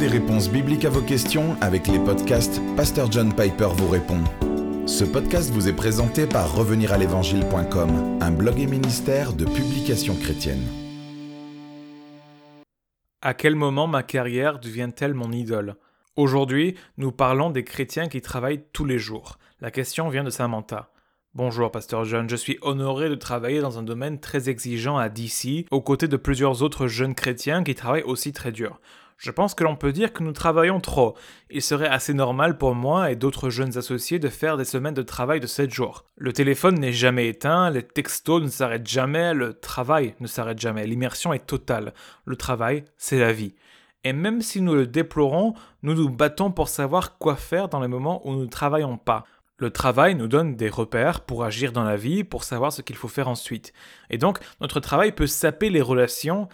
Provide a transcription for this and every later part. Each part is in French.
des réponses bibliques à vos questions avec les podcasts Pasteur John Piper vous répond. Ce podcast vous est présenté par reveniralévangile.com, un blog et ministère de publications chrétiennes. À quel moment ma carrière devient-elle mon idole? Aujourd'hui, nous parlons des chrétiens qui travaillent tous les jours. La question vient de Samantha. Bonjour, Pasteur John. Je suis honoré de travailler dans un domaine très exigeant à DC, aux côtés de plusieurs autres jeunes chrétiens qui travaillent aussi très dur. Je pense que l'on peut dire que nous travaillons trop. Il serait assez normal pour moi et d'autres jeunes associés de faire des semaines de travail de 7 jours. Le téléphone n'est jamais éteint, les textos ne s'arrêtent jamais, le travail ne s'arrête jamais, l'immersion est totale. Le travail, c'est la vie. Et même si nous le déplorons, nous nous battons pour savoir quoi faire dans les moments où nous ne travaillons pas. Le travail nous donne des repères pour agir dans la vie, pour savoir ce qu'il faut faire ensuite. Et donc, notre travail peut saper les relations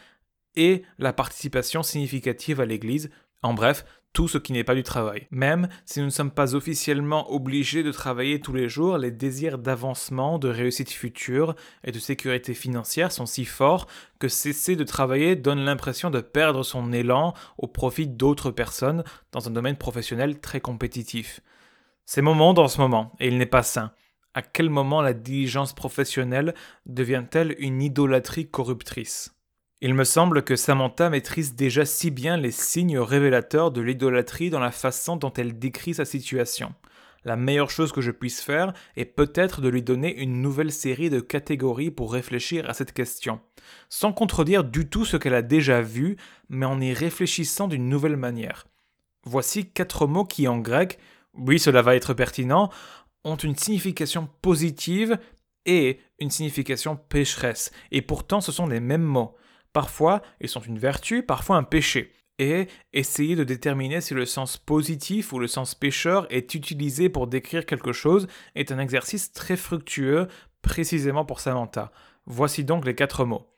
et la participation significative à l'Église, en bref, tout ce qui n'est pas du travail. Même si nous ne sommes pas officiellement obligés de travailler tous les jours, les désirs d'avancement, de réussite future et de sécurité financière sont si forts que cesser de travailler donne l'impression de perdre son élan au profit d'autres personnes dans un domaine professionnel très compétitif. C'est mon monde en ce moment, et il n'est pas sain. À quel moment la diligence professionnelle devient-elle une idolâtrie corruptrice? Il me semble que Samantha maîtrise déjà si bien les signes révélateurs de l'idolâtrie dans la façon dont elle décrit sa situation. La meilleure chose que je puisse faire est peut-être de lui donner une nouvelle série de catégories pour réfléchir à cette question, sans contredire du tout ce qu'elle a déjà vu, mais en y réfléchissant d'une nouvelle manière. Voici quatre mots qui en grec oui, cela va être pertinent, ont une signification positive et une signification pécheresse. Et pourtant, ce sont les mêmes mots. Parfois, ils sont une vertu, parfois un péché. Et essayer de déterminer si le sens positif ou le sens pécheur est utilisé pour décrire quelque chose est un exercice très fructueux, précisément pour Samantha. Voici donc les quatre mots.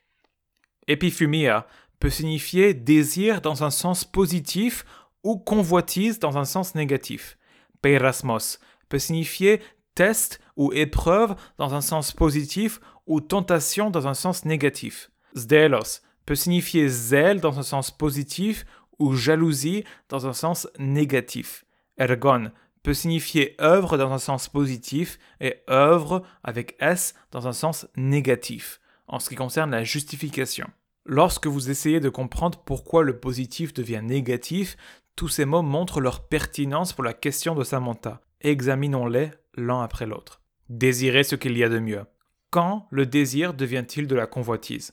Epiphumia peut signifier désir dans un sens positif ou convoitise dans un sens négatif. Peirasmos peut signifier test ou épreuve dans un sens positif ou tentation dans un sens négatif. Zdelos peut signifier zèle dans un sens positif ou jalousie dans un sens négatif. Ergon peut signifier œuvre dans un sens positif et œuvre avec S dans un sens négatif, en ce qui concerne la justification. Lorsque vous essayez de comprendre pourquoi le positif devient négatif, tous ces mots montrent leur pertinence pour la question de Samantha. Examinons-les l'un après l'autre. Désirer ce qu'il y a de mieux. Quand le désir devient-il de la convoitise?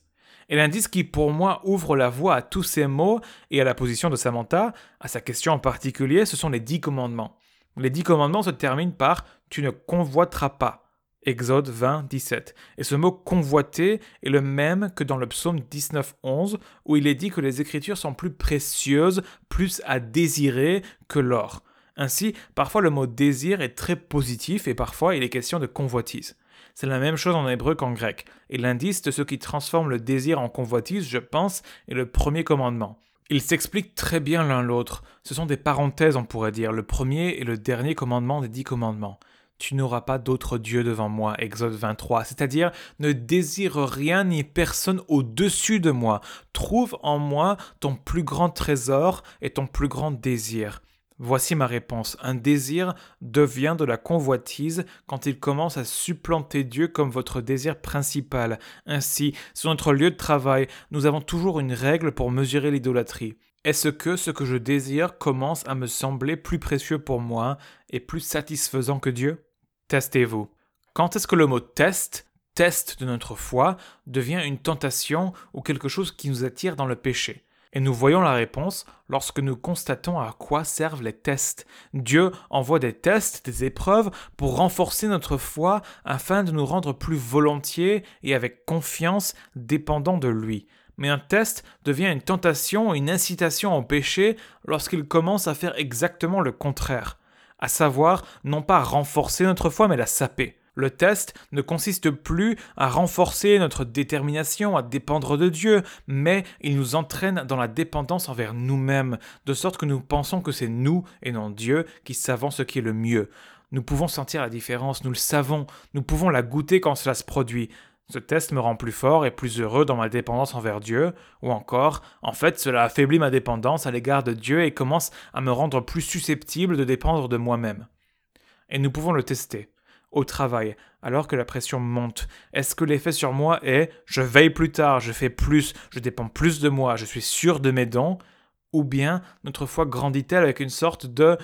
Et l'indice qui pour moi ouvre la voie à tous ces mots et à la position de Samantha, à sa question en particulier, ce sont les dix commandements. Les dix commandements se terminent par Tu ne convoiteras pas. Exode 20, 17. Et ce mot convoiter est le même que dans le psaume 19, 11, où il est dit que les Écritures sont plus précieuses, plus à désirer que l'or. Ainsi, parfois le mot désir est très positif et parfois il est question de convoitise. C'est la même chose en hébreu qu'en grec, et l'indice de ce qui transforme le désir en convoitise, je pense, est le premier commandement. Ils s'expliquent très bien l'un l'autre. Ce sont des parenthèses, on pourrait dire, le premier et le dernier commandement des dix commandements. Tu n'auras pas d'autre Dieu devant moi, Exode 23, c'est-à-dire ne désire rien ni personne au-dessus de moi. Trouve en moi ton plus grand trésor et ton plus grand désir. Voici ma réponse. Un désir devient de la convoitise quand il commence à supplanter Dieu comme votre désir principal. Ainsi, sur notre lieu de travail, nous avons toujours une règle pour mesurer l'idolâtrie. Est-ce que ce que je désire commence à me sembler plus précieux pour moi et plus satisfaisant que Dieu? Testez-vous. Quand est-ce que le mot test, test de notre foi, devient une tentation ou quelque chose qui nous attire dans le péché? Et nous voyons la réponse lorsque nous constatons à quoi servent les tests. Dieu envoie des tests, des épreuves pour renforcer notre foi afin de nous rendre plus volontiers et avec confiance dépendants de lui. Mais un test devient une tentation, une incitation au péché lorsqu'il commence à faire exactement le contraire à savoir non pas renforcer notre foi mais la saper. Le test ne consiste plus à renforcer notre détermination à dépendre de Dieu, mais il nous entraîne dans la dépendance envers nous-mêmes, de sorte que nous pensons que c'est nous et non Dieu qui savons ce qui est le mieux. Nous pouvons sentir la différence, nous le savons, nous pouvons la goûter quand cela se produit. Ce test me rend plus fort et plus heureux dans ma dépendance envers Dieu, ou encore, en fait, cela affaiblit ma dépendance à l'égard de Dieu et commence à me rendre plus susceptible de dépendre de moi-même. Et nous pouvons le tester. Au travail, alors que la pression monte, est-ce que l'effet sur moi est je veille plus tard, je fais plus, je dépends plus de moi, je suis sûr de mes dons Ou bien notre foi grandit-elle avec une sorte de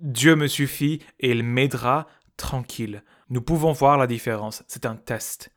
Dieu me suffit et il m'aidera tranquille Nous pouvons voir la différence, c'est un test.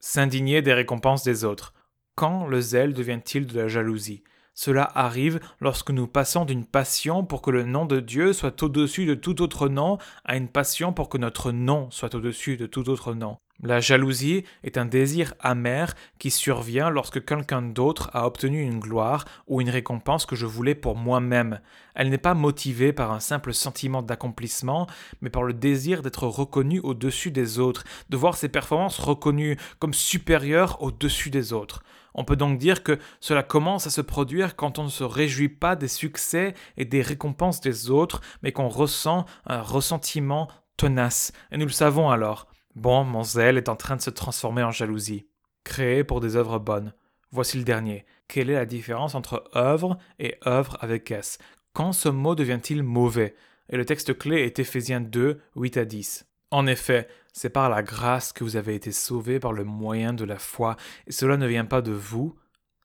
S'indigner des récompenses des autres. Quand le zèle devient-il de la jalousie? Cela arrive lorsque nous passons d'une passion pour que le nom de Dieu soit au-dessus de tout autre nom à une passion pour que notre nom soit au-dessus de tout autre nom. La jalousie est un désir amer qui survient lorsque quelqu'un d'autre a obtenu une gloire ou une récompense que je voulais pour moi-même. Elle n'est pas motivée par un simple sentiment d'accomplissement, mais par le désir d'être reconnu au-dessus des autres, de voir ses performances reconnues comme supérieures au-dessus des autres. On peut donc dire que cela commence à se produire quand on ne se réjouit pas des succès et des récompenses des autres, mais qu'on ressent un ressentiment tenace. Et nous le savons alors. Bon, mon zèle est en train de se transformer en jalousie. Créé pour des œuvres bonnes. Voici le dernier. Quelle est la différence entre œuvre et œuvre avec S? Quand ce mot devient-il mauvais? Et le texte clé est Éphésiens 2, 8 à 10. En effet, c'est par la grâce que vous avez été sauvés par le moyen de la foi, et cela ne vient pas de vous,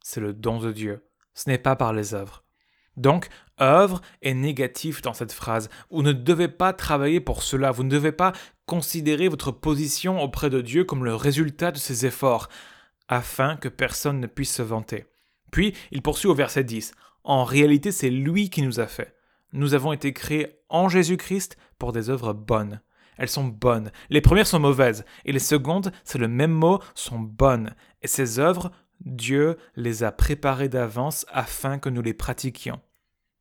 c'est le don de Dieu. Ce n'est pas par les œuvres. Donc, œuvre est négatif dans cette phrase. Vous ne devez pas travailler pour cela. Vous ne devez pas considérer votre position auprès de Dieu comme le résultat de ses efforts, afin que personne ne puisse se vanter. Puis, il poursuit au verset 10. En réalité, c'est lui qui nous a fait. Nous avons été créés en Jésus-Christ pour des œuvres bonnes. Elles sont bonnes. Les premières sont mauvaises, et les secondes, c'est le même mot, sont bonnes. Et ces œuvres Dieu les a préparés d'avance afin que nous les pratiquions.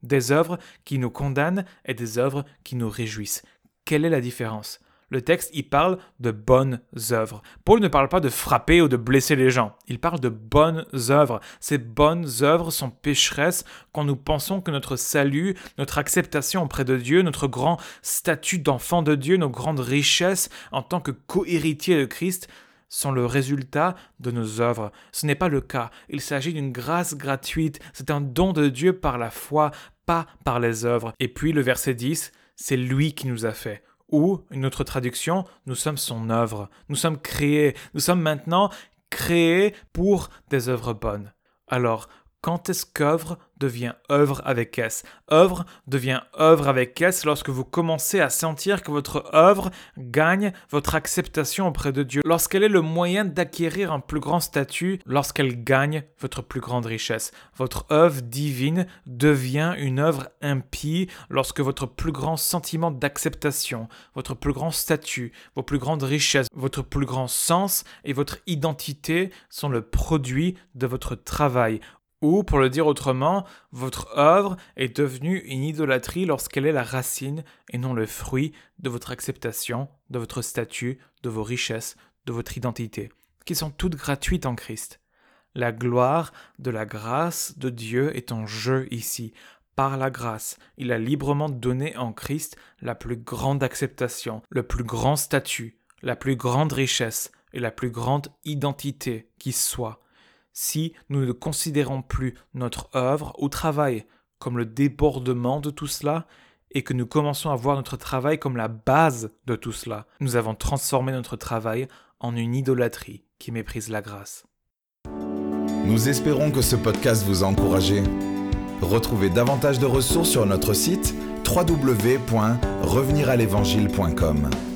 Des œuvres qui nous condamnent et des œuvres qui nous réjouissent. Quelle est la différence? Le texte y parle de bonnes œuvres. Paul ne parle pas de frapper ou de blesser les gens. Il parle de bonnes œuvres. Ces bonnes œuvres sont pécheresses quand nous pensons que notre salut, notre acceptation auprès de Dieu, notre grand statut d'enfant de Dieu, nos grandes richesses en tant que co-héritiers de Christ sont le résultat de nos œuvres. Ce n'est pas le cas. Il s'agit d'une grâce gratuite. C'est un don de Dieu par la foi, pas par les œuvres. Et puis le verset 10, c'est lui qui nous a fait. Ou, une autre traduction, nous sommes son œuvre. Nous sommes créés. Nous sommes maintenant créés pour des œuvres bonnes. Alors, quand est-ce qu'œuvre devient œuvre avec S. Œuvre devient œuvre avec S lorsque vous commencez à sentir que votre œuvre gagne votre acceptation auprès de Dieu, lorsqu'elle est le moyen d'acquérir un plus grand statut, lorsqu'elle gagne votre plus grande richesse. Votre œuvre divine devient une œuvre impie lorsque votre plus grand sentiment d'acceptation, votre plus grand statut, vos plus grandes richesses, votre plus grand sens et votre identité sont le produit de votre travail ou, pour le dire autrement, votre œuvre est devenue une idolâtrie lorsqu'elle est la racine et non le fruit de votre acceptation, de votre statut, de vos richesses, de votre identité, qui sont toutes gratuites en Christ. La gloire de la grâce de Dieu est en jeu ici. Par la grâce, il a librement donné en Christ la plus grande acceptation, le plus grand statut, la plus grande richesse et la plus grande identité qui soit si nous ne considérons plus notre œuvre ou travail comme le débordement de tout cela et que nous commençons à voir notre travail comme la base de tout cela, nous avons transformé notre travail en une idolâtrie qui méprise la grâce. Nous espérons que ce podcast vous a encouragé. Retrouvez davantage de ressources sur notre site www.reveniralévangile.com.